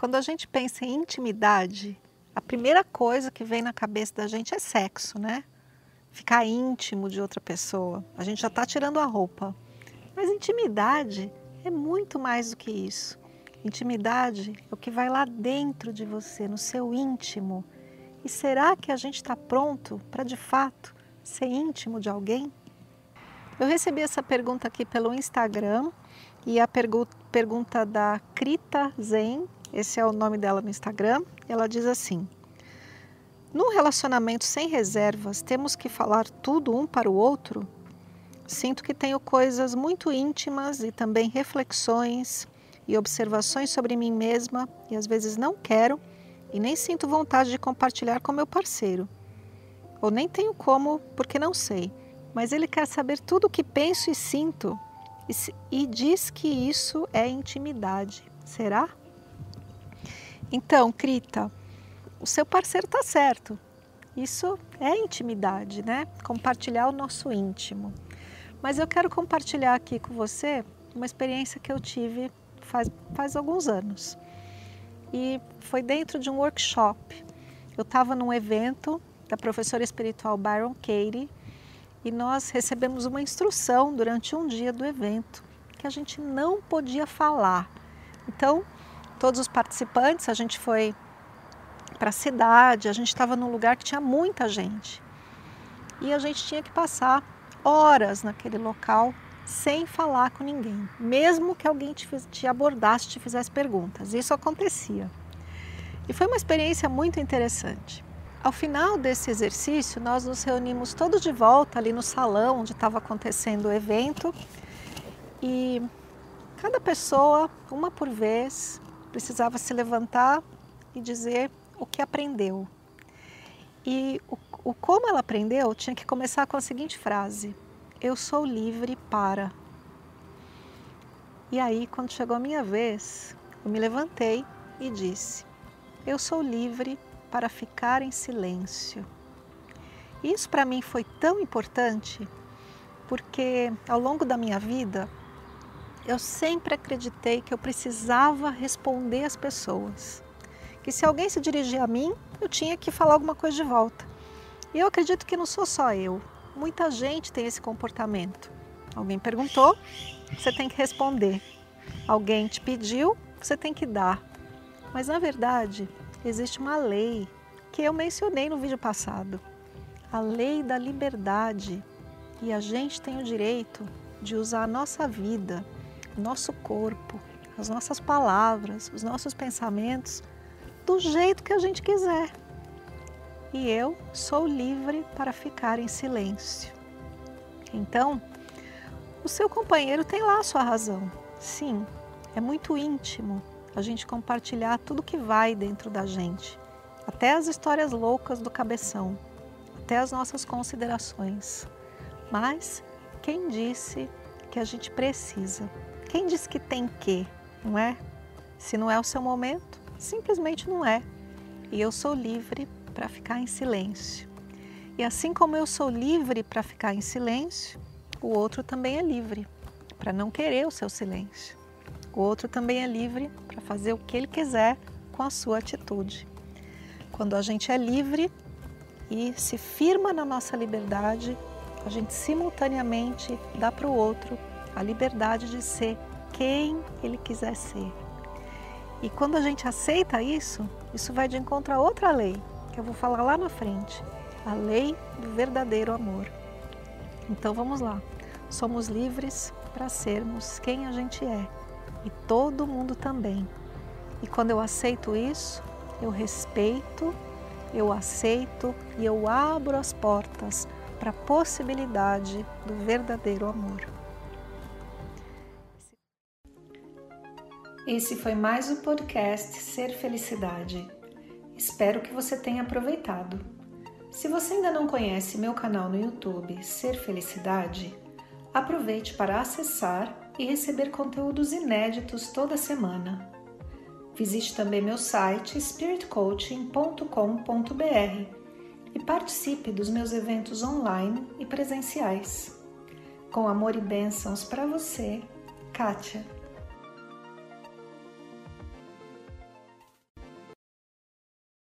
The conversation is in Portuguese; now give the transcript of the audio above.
Quando a gente pensa em intimidade, a primeira coisa que vem na cabeça da gente é sexo, né? Ficar íntimo de outra pessoa. A gente já está tirando a roupa. Mas intimidade é muito mais do que isso. Intimidade é o que vai lá dentro de você, no seu íntimo. E será que a gente está pronto para de fato ser íntimo de alguém? Eu recebi essa pergunta aqui pelo Instagram e a pergu pergunta da Krita Zen esse é o nome dela no Instagram. Ela diz assim: Num relacionamento sem reservas, temos que falar tudo um para o outro? Sinto que tenho coisas muito íntimas e também reflexões e observações sobre mim mesma e às vezes não quero e nem sinto vontade de compartilhar com meu parceiro. Ou nem tenho como porque não sei, mas ele quer saber tudo o que penso e sinto e, e diz que isso é intimidade. Será? Então, Crita, o seu parceiro está certo. Isso é intimidade, né? Compartilhar o nosso íntimo. Mas eu quero compartilhar aqui com você uma experiência que eu tive faz, faz alguns anos. E foi dentro de um workshop. Eu estava num evento da professora espiritual Byron Katie e nós recebemos uma instrução durante um dia do evento que a gente não podia falar. Então, todos os participantes, a gente foi para a cidade, a gente estava num lugar que tinha muita gente. E a gente tinha que passar horas naquele local sem falar com ninguém, mesmo que alguém te, te abordasse, te fizesse perguntas. Isso acontecia. E foi uma experiência muito interessante. Ao final desse exercício, nós nos reunimos todos de volta ali no salão onde estava acontecendo o evento e cada pessoa, uma por vez, precisava se levantar e dizer o que aprendeu. E o, o como ela aprendeu tinha que começar com a seguinte frase: Eu sou livre para. E aí, quando chegou a minha vez, eu me levantei e disse: Eu sou livre para ficar em silêncio. Isso para mim foi tão importante porque ao longo da minha vida eu sempre acreditei que eu precisava responder às pessoas. Que se alguém se dirigir a mim, eu tinha que falar alguma coisa de volta. E eu acredito que não sou só eu. Muita gente tem esse comportamento. Alguém perguntou, você tem que responder. Alguém te pediu, você tem que dar. Mas na verdade, existe uma lei que eu mencionei no vídeo passado. A lei da liberdade. E a gente tem o direito de usar a nossa vida nosso corpo, as nossas palavras, os nossos pensamentos do jeito que a gente quiser. E eu sou livre para ficar em silêncio. Então, o seu companheiro tem lá a sua razão. Sim, é muito íntimo a gente compartilhar tudo que vai dentro da gente, até as histórias loucas do cabeção, até as nossas considerações. Mas quem disse que a gente precisa quem diz que tem que, não é? Se não é o seu momento, simplesmente não é. E eu sou livre para ficar em silêncio. E assim como eu sou livre para ficar em silêncio, o outro também é livre para não querer o seu silêncio. O outro também é livre para fazer o que ele quiser com a sua atitude. Quando a gente é livre e se firma na nossa liberdade, a gente simultaneamente dá para o outro a liberdade de ser quem ele quiser ser. E quando a gente aceita isso, isso vai de encontro a outra lei, que eu vou falar lá na frente, a lei do verdadeiro amor. Então vamos lá. Somos livres para sermos quem a gente é e todo mundo também. E quando eu aceito isso, eu respeito, eu aceito e eu abro as portas para a possibilidade do verdadeiro amor. Esse foi mais o podcast Ser Felicidade. Espero que você tenha aproveitado. Se você ainda não conhece meu canal no YouTube Ser Felicidade, aproveite para acessar e receber conteúdos inéditos toda semana. Visite também meu site spiritcoaching.com.br e participe dos meus eventos online e presenciais. Com amor e bênçãos para você, Kátia.